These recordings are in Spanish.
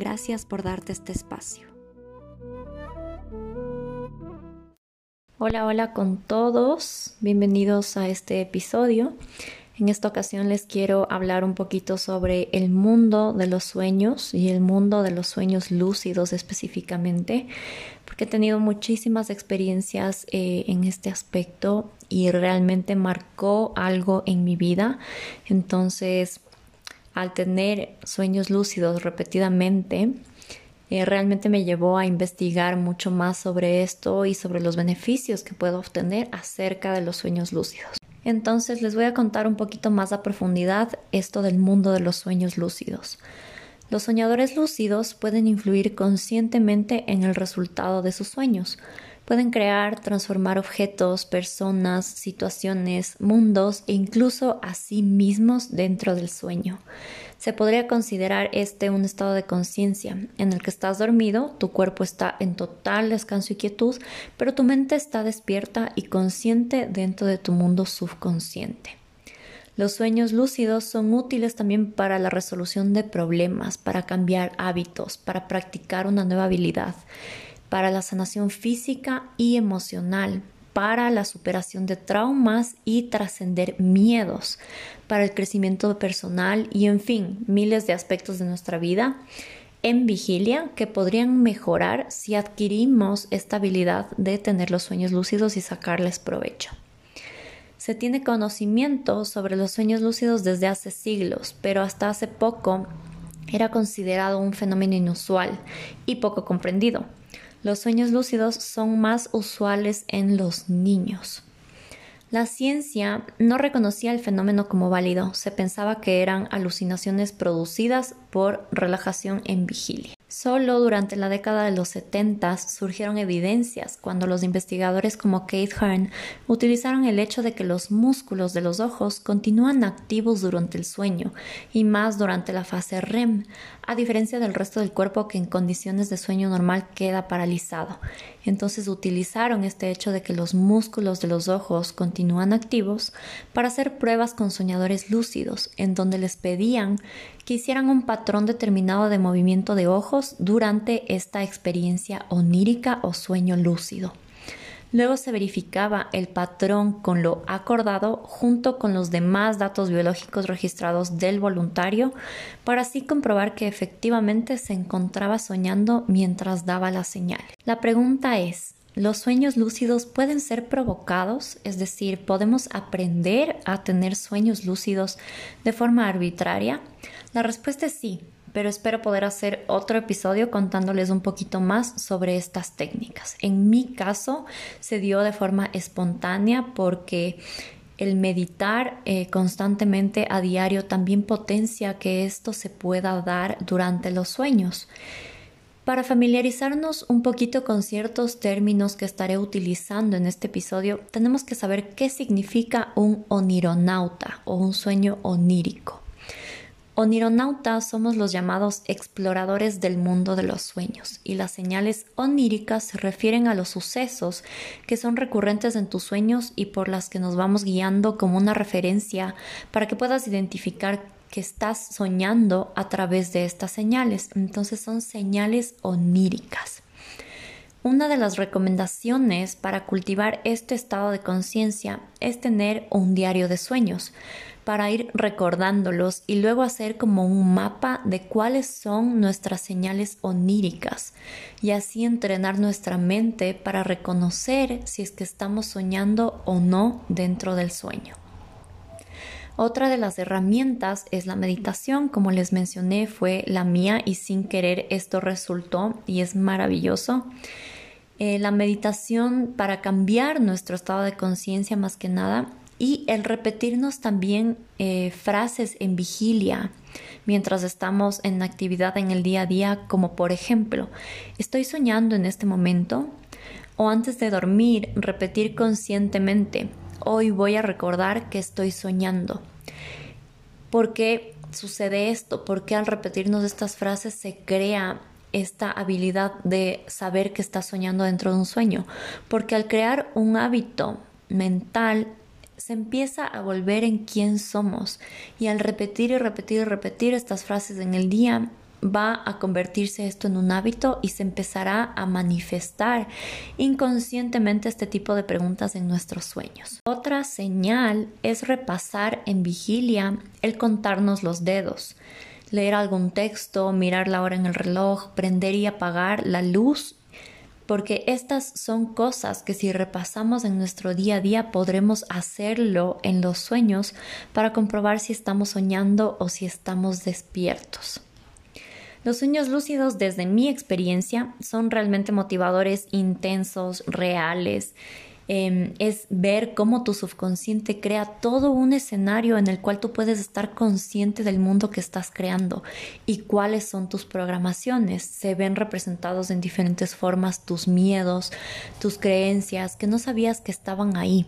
Gracias por darte este espacio. Hola, hola con todos. Bienvenidos a este episodio. En esta ocasión les quiero hablar un poquito sobre el mundo de los sueños y el mundo de los sueños lúcidos específicamente, porque he tenido muchísimas experiencias eh, en este aspecto y realmente marcó algo en mi vida. Entonces, al tener sueños lúcidos repetidamente, eh, realmente me llevó a investigar mucho más sobre esto y sobre los beneficios que puedo obtener acerca de los sueños lúcidos. Entonces les voy a contar un poquito más a profundidad esto del mundo de los sueños lúcidos. Los soñadores lúcidos pueden influir conscientemente en el resultado de sus sueños. Pueden crear, transformar objetos, personas, situaciones, mundos e incluso a sí mismos dentro del sueño. Se podría considerar este un estado de conciencia en el que estás dormido, tu cuerpo está en total descanso y quietud, pero tu mente está despierta y consciente dentro de tu mundo subconsciente. Los sueños lúcidos son útiles también para la resolución de problemas, para cambiar hábitos, para practicar una nueva habilidad, para la sanación física y emocional, para la superación de traumas y trascender miedos, para el crecimiento personal y en fin, miles de aspectos de nuestra vida en vigilia que podrían mejorar si adquirimos esta habilidad de tener los sueños lúcidos y sacarles provecho. Se tiene conocimiento sobre los sueños lúcidos desde hace siglos, pero hasta hace poco era considerado un fenómeno inusual y poco comprendido. Los sueños lúcidos son más usuales en los niños. La ciencia no reconocía el fenómeno como válido, se pensaba que eran alucinaciones producidas por relajación en vigilia. Solo durante la década de los 70 surgieron evidencias cuando los investigadores como Kate Hearn utilizaron el hecho de que los músculos de los ojos continúan activos durante el sueño y más durante la fase REM, a diferencia del resto del cuerpo que en condiciones de sueño normal queda paralizado. Entonces utilizaron este hecho de que los músculos de los ojos continúan activos para hacer pruebas con soñadores lúcidos, en donde les pedían que hicieran un patrón determinado de movimiento de ojos durante esta experiencia onírica o sueño lúcido. Luego se verificaba el patrón con lo acordado junto con los demás datos biológicos registrados del voluntario para así comprobar que efectivamente se encontraba soñando mientras daba la señal. La pregunta es, ¿los sueños lúcidos pueden ser provocados? Es decir, ¿podemos aprender a tener sueños lúcidos de forma arbitraria? La respuesta es sí, pero espero poder hacer otro episodio contándoles un poquito más sobre estas técnicas. En mi caso se dio de forma espontánea porque el meditar eh, constantemente a diario también potencia que esto se pueda dar durante los sueños. Para familiarizarnos un poquito con ciertos términos que estaré utilizando en este episodio, tenemos que saber qué significa un onironauta o un sueño onírico. Onironautas somos los llamados exploradores del mundo de los sueños y las señales oníricas se refieren a los sucesos que son recurrentes en tus sueños y por las que nos vamos guiando como una referencia para que puedas identificar que estás soñando a través de estas señales. Entonces son señales oníricas. Una de las recomendaciones para cultivar este estado de conciencia es tener un diario de sueños para ir recordándolos y luego hacer como un mapa de cuáles son nuestras señales oníricas y así entrenar nuestra mente para reconocer si es que estamos soñando o no dentro del sueño. Otra de las herramientas es la meditación, como les mencioné, fue la mía y sin querer esto resultó y es maravilloso. Eh, la meditación para cambiar nuestro estado de conciencia más que nada y el repetirnos también eh, frases en vigilia mientras estamos en actividad en el día a día, como por ejemplo, ¿estoy soñando en este momento? O antes de dormir, repetir conscientemente, hoy voy a recordar que estoy soñando. ¿Por qué sucede esto? Porque al repetirnos estas frases se crea esta habilidad de saber que estás soñando dentro de un sueño? Porque al crear un hábito mental se empieza a volver en quién somos y al repetir y repetir y repetir estas frases en el día va a convertirse esto en un hábito y se empezará a manifestar inconscientemente este tipo de preguntas en nuestros sueños. Otra señal es repasar en vigilia el contarnos los dedos, leer algún texto, mirar la hora en el reloj, prender y apagar la luz porque estas son cosas que si repasamos en nuestro día a día podremos hacerlo en los sueños para comprobar si estamos soñando o si estamos despiertos. Los sueños lúcidos, desde mi experiencia, son realmente motivadores, intensos, reales. Em, es ver cómo tu subconsciente crea todo un escenario en el cual tú puedes estar consciente del mundo que estás creando y cuáles son tus programaciones. Se ven representados en diferentes formas tus miedos, tus creencias que no sabías que estaban ahí.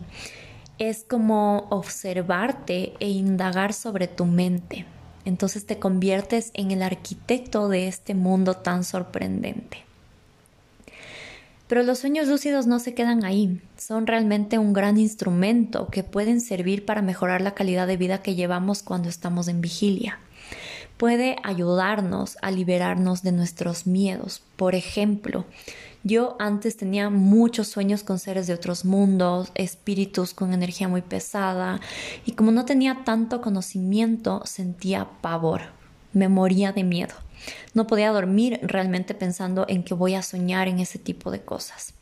Es como observarte e indagar sobre tu mente. Entonces te conviertes en el arquitecto de este mundo tan sorprendente. Pero los sueños lúcidos no se quedan ahí, son realmente un gran instrumento que pueden servir para mejorar la calidad de vida que llevamos cuando estamos en vigilia. Puede ayudarnos a liberarnos de nuestros miedos. Por ejemplo, yo antes tenía muchos sueños con seres de otros mundos, espíritus con energía muy pesada, y como no tenía tanto conocimiento, sentía pavor, me moría de miedo. No podía dormir realmente pensando en que voy a soñar en ese tipo de cosas.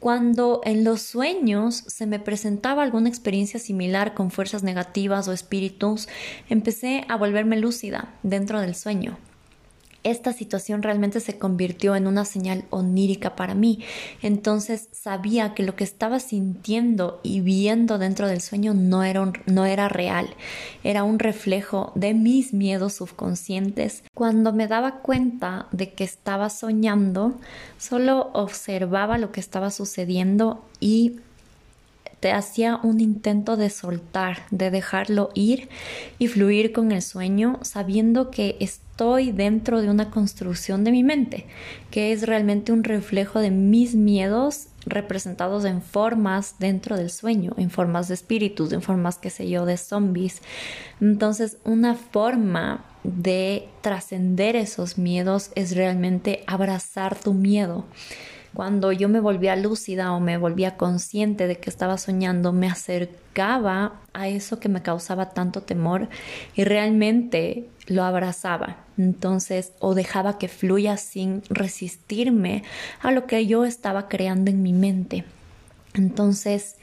Cuando en los sueños se me presentaba alguna experiencia similar con fuerzas negativas o espíritus, empecé a volverme lúcida dentro del sueño esta situación realmente se convirtió en una señal onírica para mí. Entonces sabía que lo que estaba sintiendo y viendo dentro del sueño no era, no era real, era un reflejo de mis miedos subconscientes. Cuando me daba cuenta de que estaba soñando, solo observaba lo que estaba sucediendo y te hacía un intento de soltar, de dejarlo ir y fluir con el sueño, sabiendo que estoy dentro de una construcción de mi mente, que es realmente un reflejo de mis miedos representados en formas dentro del sueño, en formas de espíritus, en formas, qué sé yo, de zombies. Entonces, una forma de trascender esos miedos es realmente abrazar tu miedo cuando yo me volvía lúcida o me volvía consciente de que estaba soñando, me acercaba a eso que me causaba tanto temor y realmente lo abrazaba. Entonces, o dejaba que fluya sin resistirme a lo que yo estaba creando en mi mente. Entonces,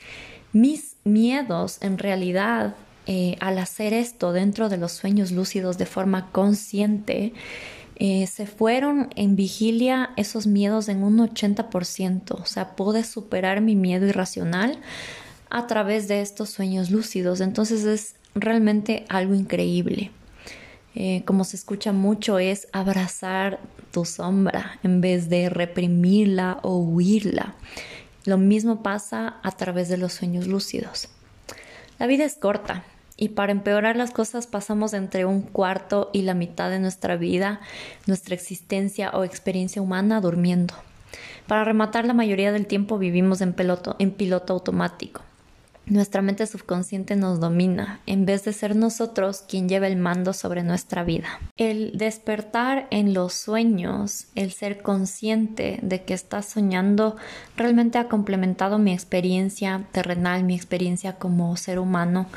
mis miedos en realidad eh, al hacer esto dentro de los sueños lúcidos de forma consciente, eh, se fueron en vigilia esos miedos en un 80%, o sea, pude superar mi miedo irracional a través de estos sueños lúcidos, entonces es realmente algo increíble. Eh, como se escucha mucho es abrazar tu sombra en vez de reprimirla o huirla. Lo mismo pasa a través de los sueños lúcidos. La vida es corta, y para empeorar las cosas pasamos entre un cuarto y la mitad de nuestra vida, nuestra existencia o experiencia humana durmiendo. Para rematar la mayoría del tiempo vivimos en, piloto, en piloto automático. Nuestra mente subconsciente nos domina, en vez de ser nosotros quien lleva el mando sobre nuestra vida. El despertar en los sueños, el ser consciente de que estás soñando, realmente ha complementado mi experiencia terrenal, mi experiencia como ser humano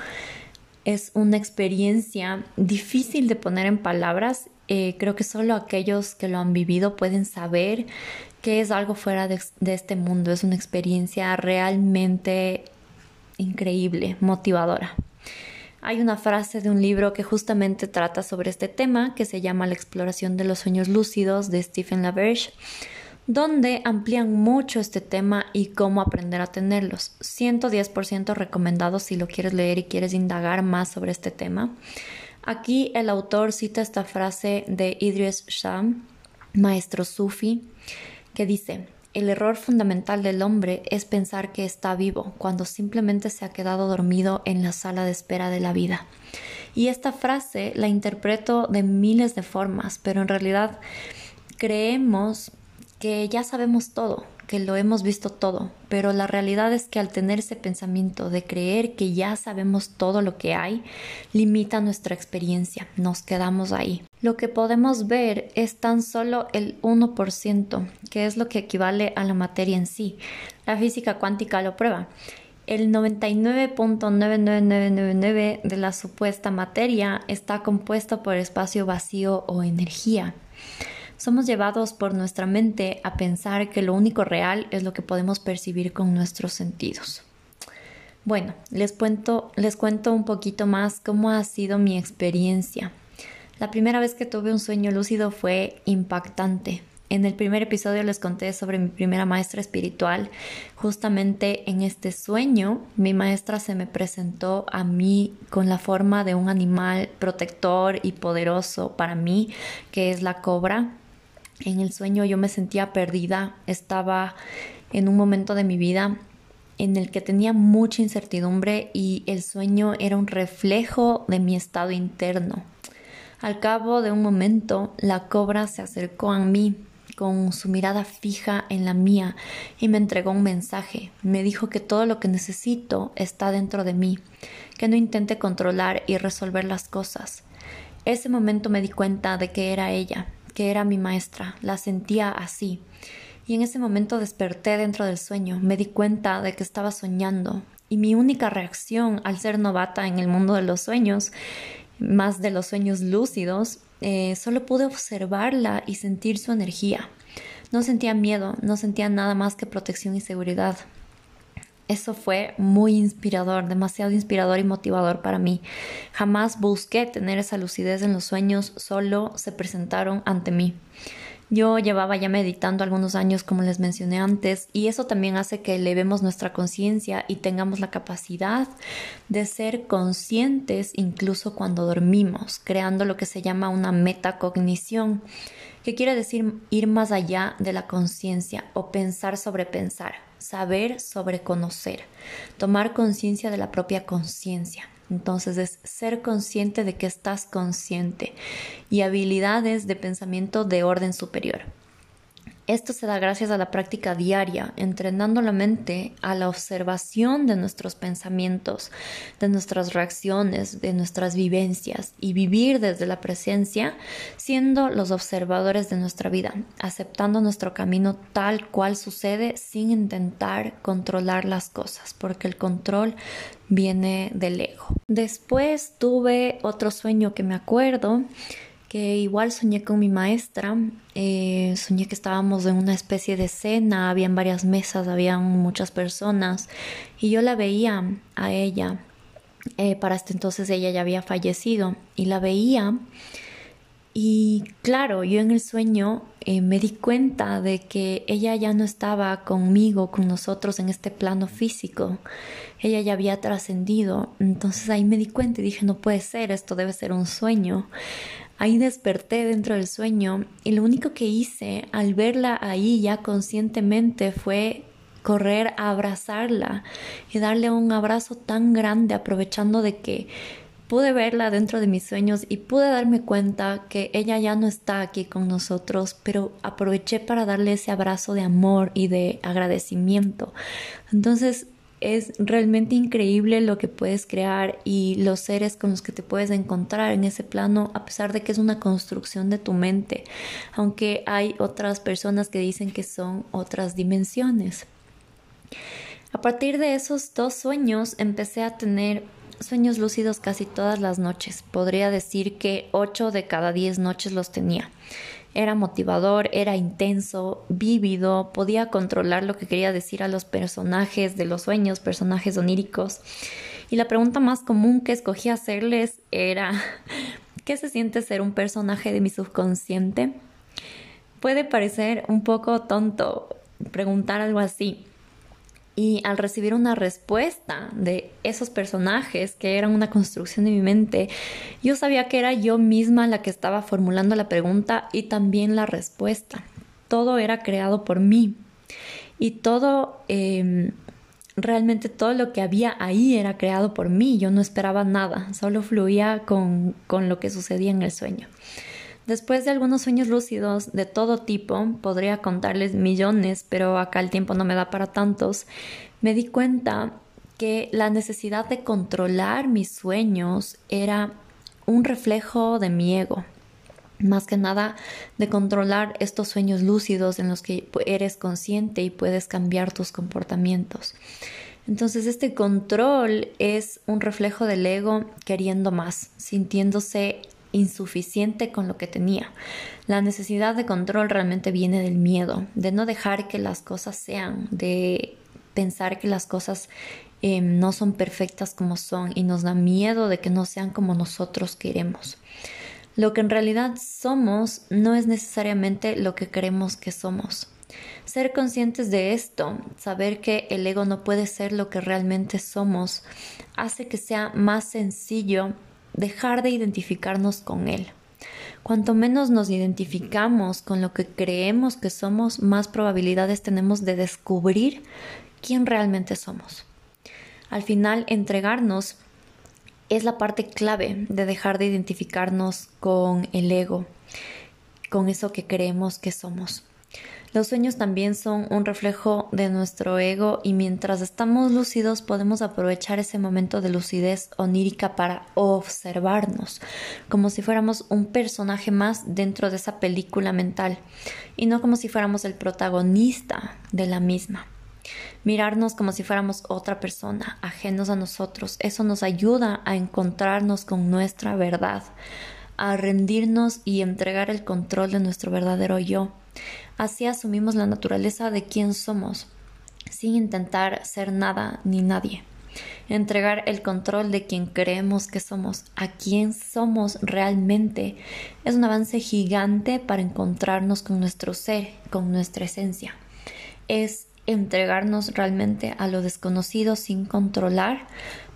es una experiencia difícil de poner en palabras. Eh, creo que solo aquellos que lo han vivido pueden saber que es algo fuera de, de este mundo. Es una experiencia realmente increíble, motivadora. Hay una frase de un libro que justamente trata sobre este tema que se llama La exploración de los sueños lúcidos de Stephen LaBerge donde amplían mucho este tema y cómo aprender a tenerlos. 110% recomendados si lo quieres leer y quieres indagar más sobre este tema. Aquí el autor cita esta frase de Idris Sham, maestro sufi, que dice, el error fundamental del hombre es pensar que está vivo cuando simplemente se ha quedado dormido en la sala de espera de la vida. Y esta frase la interpreto de miles de formas, pero en realidad creemos que ya sabemos todo, que lo hemos visto todo, pero la realidad es que al tener ese pensamiento de creer que ya sabemos todo lo que hay, limita nuestra experiencia, nos quedamos ahí. Lo que podemos ver es tan solo el 1%, que es lo que equivale a la materia en sí. La física cuántica lo prueba. El 99.99999 de la supuesta materia está compuesto por espacio vacío o energía. Somos llevados por nuestra mente a pensar que lo único real es lo que podemos percibir con nuestros sentidos. Bueno, les cuento, les cuento un poquito más cómo ha sido mi experiencia. La primera vez que tuve un sueño lúcido fue impactante. En el primer episodio les conté sobre mi primera maestra espiritual. Justamente en este sueño, mi maestra se me presentó a mí con la forma de un animal protector y poderoso para mí, que es la cobra. En el sueño yo me sentía perdida, estaba en un momento de mi vida en el que tenía mucha incertidumbre y el sueño era un reflejo de mi estado interno. Al cabo de un momento, la cobra se acercó a mí con su mirada fija en la mía y me entregó un mensaje. Me dijo que todo lo que necesito está dentro de mí, que no intente controlar y resolver las cosas. Ese momento me di cuenta de que era ella, que era mi maestra, la sentía así. Y en ese momento desperté dentro del sueño, me di cuenta de que estaba soñando, y mi única reacción al ser novata en el mundo de los sueños, más de los sueños lúcidos, eh, solo pude observarla y sentir su energía. No sentía miedo, no sentía nada más que protección y seguridad. Eso fue muy inspirador, demasiado inspirador y motivador para mí. Jamás busqué tener esa lucidez en los sueños, solo se presentaron ante mí. Yo llevaba ya meditando algunos años, como les mencioné antes, y eso también hace que elevemos nuestra conciencia y tengamos la capacidad de ser conscientes incluso cuando dormimos, creando lo que se llama una metacognición, que quiere decir ir más allá de la conciencia o pensar sobre pensar saber sobre conocer, tomar conciencia de la propia conciencia. Entonces es ser consciente de que estás consciente y habilidades de pensamiento de orden superior. Esto se da gracias a la práctica diaria, entrenando la mente a la observación de nuestros pensamientos, de nuestras reacciones, de nuestras vivencias y vivir desde la presencia, siendo los observadores de nuestra vida, aceptando nuestro camino tal cual sucede sin intentar controlar las cosas, porque el control viene del ego. Después tuve otro sueño que me acuerdo que igual soñé con mi maestra, eh, soñé que estábamos en una especie de cena, habían varias mesas, habían muchas personas y yo la veía a ella, eh, para este entonces ella ya había fallecido y la veía y claro, yo en el sueño eh, me di cuenta de que ella ya no estaba conmigo, con nosotros en este plano físico. Ella ya había trascendido. Entonces ahí me di cuenta y dije, no puede ser, esto debe ser un sueño. Ahí desperté dentro del sueño y lo único que hice al verla ahí ya conscientemente fue correr a abrazarla y darle un abrazo tan grande aprovechando de que pude verla dentro de mis sueños y pude darme cuenta que ella ya no está aquí con nosotros, pero aproveché para darle ese abrazo de amor y de agradecimiento. Entonces es realmente increíble lo que puedes crear y los seres con los que te puedes encontrar en ese plano, a pesar de que es una construcción de tu mente, aunque hay otras personas que dicen que son otras dimensiones. A partir de esos dos sueños empecé a tener sueños lúcidos casi todas las noches. Podría decir que ocho de cada diez noches los tenía. Era motivador, era intenso, vívido, podía controlar lo que quería decir a los personajes de los sueños, personajes oníricos. Y la pregunta más común que escogí hacerles era ¿qué se siente ser un personaje de mi subconsciente? Puede parecer un poco tonto preguntar algo así, Y al recibir una respuesta de esos personajes que eran una construcción de mi mente, yo sabía que era yo misma la que estaba formulando la pregunta y también la respuesta. Todo era creado por mí. Y todo, em, realmente todo lo que había ahí era creado por mí. Yo no esperaba nada, solo fluía con, con lo que sucedía en el sueño. Después de algunos sueños lúcidos de todo tipo, podría contarles millones, pero acá el tiempo no me da para tantos, me di cuenta que la necesidad de controlar mis sueños era un reflejo de mi ego. Más que nada de controlar estos sueños lúcidos en los que eres consciente y puedes cambiar tus comportamientos. Entonces este control es un reflejo del ego queriendo más, sintiéndose insuficiente con lo que tenía. La necesidad de control realmente viene del miedo, de no dejar que las cosas sean, de pensar que las cosas em, no son perfectas como son y nos da miedo de que no sean como nosotros queremos. Lo que en realidad somos no es necesariamente lo que creemos que somos. Ser conscientes de esto, saber que el ego no puede ser lo que realmente somos, hace que sea más sencillo dejar de identificarnos con Él. Cuanto menos nos identificamos con lo que creemos que somos, más probabilidades tenemos de descubrir quién realmente somos. Al final, entregarnos es la parte clave de dejar de identificarnos con el ego, con eso que creemos que somos. Los sueños también son un reflejo de nuestro ego y mientras estamos lúcidos podemos aprovechar ese momento de lucidez onírica para observarnos, como si fuéramos un personaje más dentro de esa película mental y no como si fuéramos el protagonista de la misma. Mirarnos como si fuéramos otra persona, ajenos a nosotros, eso nos ayuda a encontrarnos con nuestra verdad, a rendirnos y entregar el control de nuestro verdadero yo Así asumimos la naturaleza de quién somos, sin intentar ser nada ni nadie. Entregar el control de quien creemos que somos, a quién somos realmente, es un avance gigante para encontrarnos con nuestro ser, con nuestra esencia. Es entregarnos realmente a lo desconocido sin controlar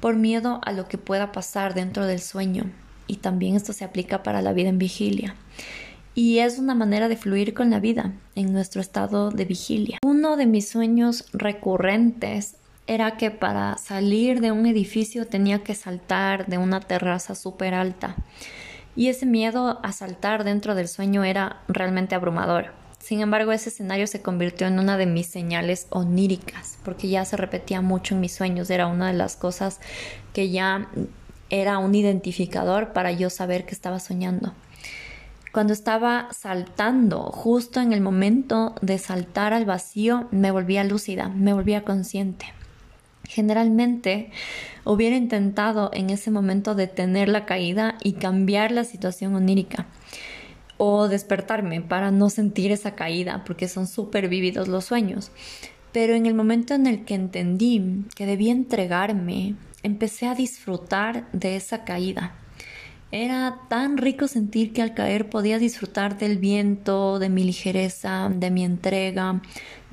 por miedo a lo que pueda pasar dentro del sueño. Y también esto se aplica para la vida en vigilia y es una manera de fluir con la vida en nuestro estado de vigilia. Uno de mis sueños recurrentes era que para salir de un edificio tenía que saltar de una terraza súper alta y ese miedo a saltar dentro del sueño era realmente abrumador. Sin embargo, ese escenario se convirtió en una de mis señales oníricas, porque ya se repetía mucho en mis sueños, era una de las cosas que ya era un identificador para yo saber que estaba soñando. Cuando estaba saltando, justo en el momento de saltar al vacío, me volvía lúcida, me volvía consciente. Generalmente hubiera intentado en ese momento detener la caída y cambiar la situación onírica o despertarme para no sentir esa caída porque son súper vívidos los sueños. Pero en el momento en el que entendí que debía entregarme, empecé a disfrutar de esa caída era tan rico sentir que al caer podía disfrutar del viento, de mi ligereza, de mi entrega,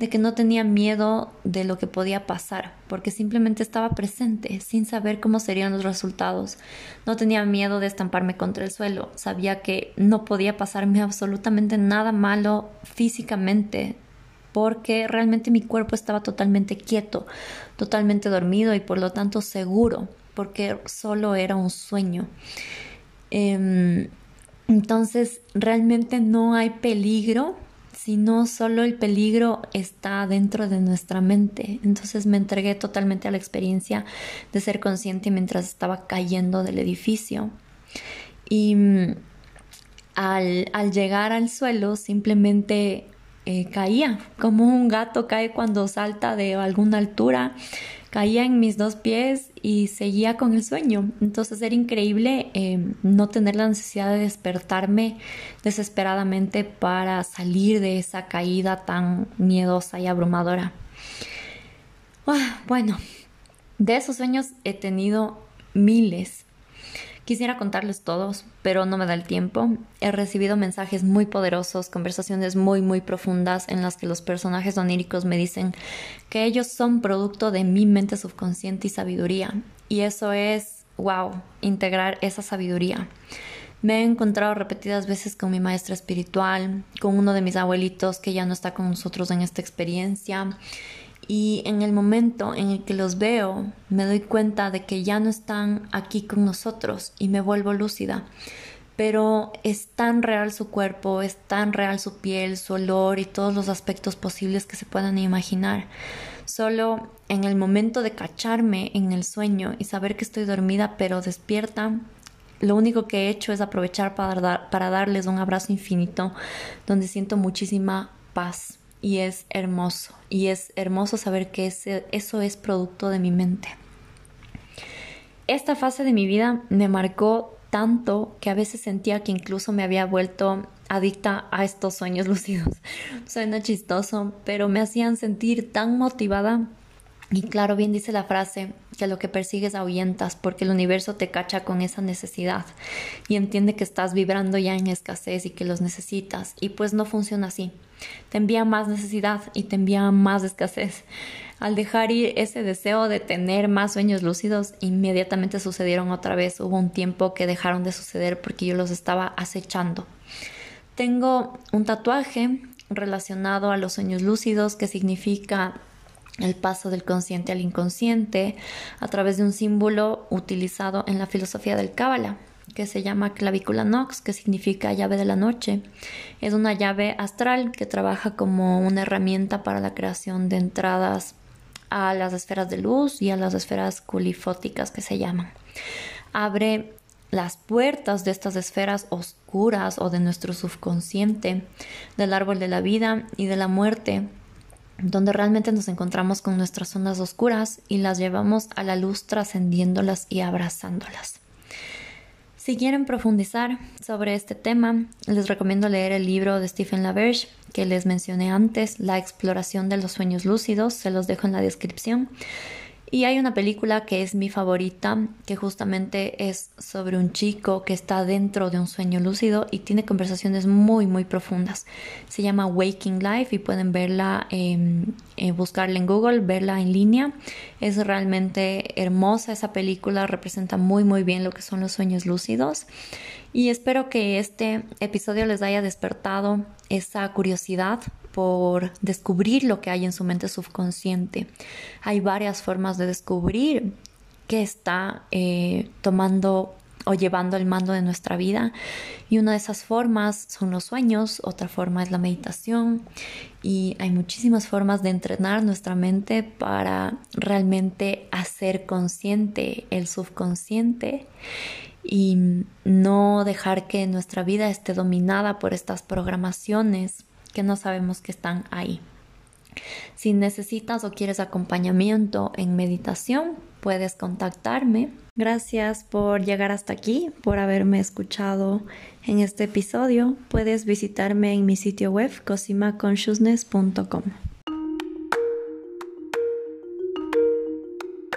de que no tenía miedo de lo que podía pasar, porque simplemente estaba presente, sin saber cómo serían los resultados. No tenía miedo de estamparme contra el suelo, sabía que no podía pasarme absolutamente nada malo físicamente, porque realmente mi cuerpo estaba totalmente quieto, totalmente dormido y por lo tanto seguro, porque solo era un sueño. Em, entonces, realmente no hay peligro, sino solo el peligro está dentro de nuestra mente. Entonces me entregué totalmente a la experiencia de ser consciente mientras estaba cayendo del edificio. Y mm, al, al llegar al suelo simplemente eh, caía, como un gato cae cuando salta de alguna altura caía en mis dos pies y seguía con el sueño. Entonces era increíble em, no tener la necesidad de despertarme desesperadamente para salir de esa caída tan miedosa y abrumadora. Ah, bueno, de esos sueños he tenido miles. Quisiera contarles todos, pero no me da el tiempo. He recibido mensajes muy poderosos, conversaciones muy, muy profundas en las que los personajes oníricos me dicen que ellos son producto de mi mente subconsciente y sabiduría. Y eso es, wow, integrar esa sabiduría. Me he encontrado repetidas veces con mi maestra espiritual, con uno de mis abuelitos que ya no está con nosotros en esta experiencia y en el momento en el que los veo me doy cuenta de que ya no están aquí con nosotros y me vuelvo lúcida. Pero es tan real su cuerpo, es tan real su piel, su olor y todos los aspectos posibles que se puedan imaginar. Solo en el momento de cacharme en el sueño y saber que estoy dormida pero despierta, lo único que he hecho es aprovechar para, para darles un abrazo infinito donde siento muchísima paz y es hermoso. Y es hermoso saber que ese, eso es producto de mi mente. Esta fase de mi vida me marcó tanto que a veces sentía que incluso me había vuelto adicta a estos sueños lúcidos. Suena chistoso, pero me hacían sentir tan motivada. Y claro, bien dice la frase que lo que persigues ahuyentas porque el universo te cacha con esa necesidad y entiende que estás vibrando ya en escasez y que los necesitas. Y pues no funciona así te envía más necesidad y te envía más escasez. Al dejar ir ese deseo de tener más sueños lúcidos, inmediatamente sucedieron otra vez. Hubo un tiempo que dejaron de suceder porque yo los estaba acechando. Tengo un tatuaje relacionado a los sueños lúcidos que significa el paso del consciente al inconsciente a través de un símbolo utilizado en la filosofía del Cábala que se llama clavícula nox, que significa llave de la noche. Es una llave astral que trabaja como una herramienta para la creación de entradas a las esferas de luz y a las esferas culifóticas que se llaman. Abre las puertas de estas esferas oscuras o de nuestro subconsciente, del árbol de la vida y de la muerte, donde realmente nos encontramos con nuestras zonas oscuras y las llevamos a la luz trascendiéndolas y abrazándolas. Si quieren profundizar sobre este tema, les recomiendo leer el libro de Stephen LaBerge que les mencioné antes, La exploración de los sueños lúcidos, se los dejo en la descripción. Y hay una película que es mi favorita, que justamente es sobre un chico que está dentro de un sueño lúcido y tiene conversaciones muy, muy profundas. Se llama Waking Life y pueden verla, eh, buscarla en Google, verla en línea. Es realmente hermosa esa película, representa muy, muy bien lo que son los sueños lúcidos. Y espero que este episodio les haya despertado esa curiosidad por descubrir lo que hay en su mente subconsciente. Hay varias formas de descubrir qué está eh, tomando o llevando el mando de nuestra vida. Y una de esas formas son los sueños, otra forma es la meditación y hay muchísimas formas de entrenar nuestra mente para realmente hacer consciente el subconsciente y no dejar que nuestra vida esté dominada por estas programaciones que no sabemos que están ahí. Si necesitas o quieres acompañamiento en meditación, puedes contactarme. Gracias por llegar hasta aquí, por haberme escuchado en este episodio. Puedes visitarme en mi sitio web cosimaconsciousness.com.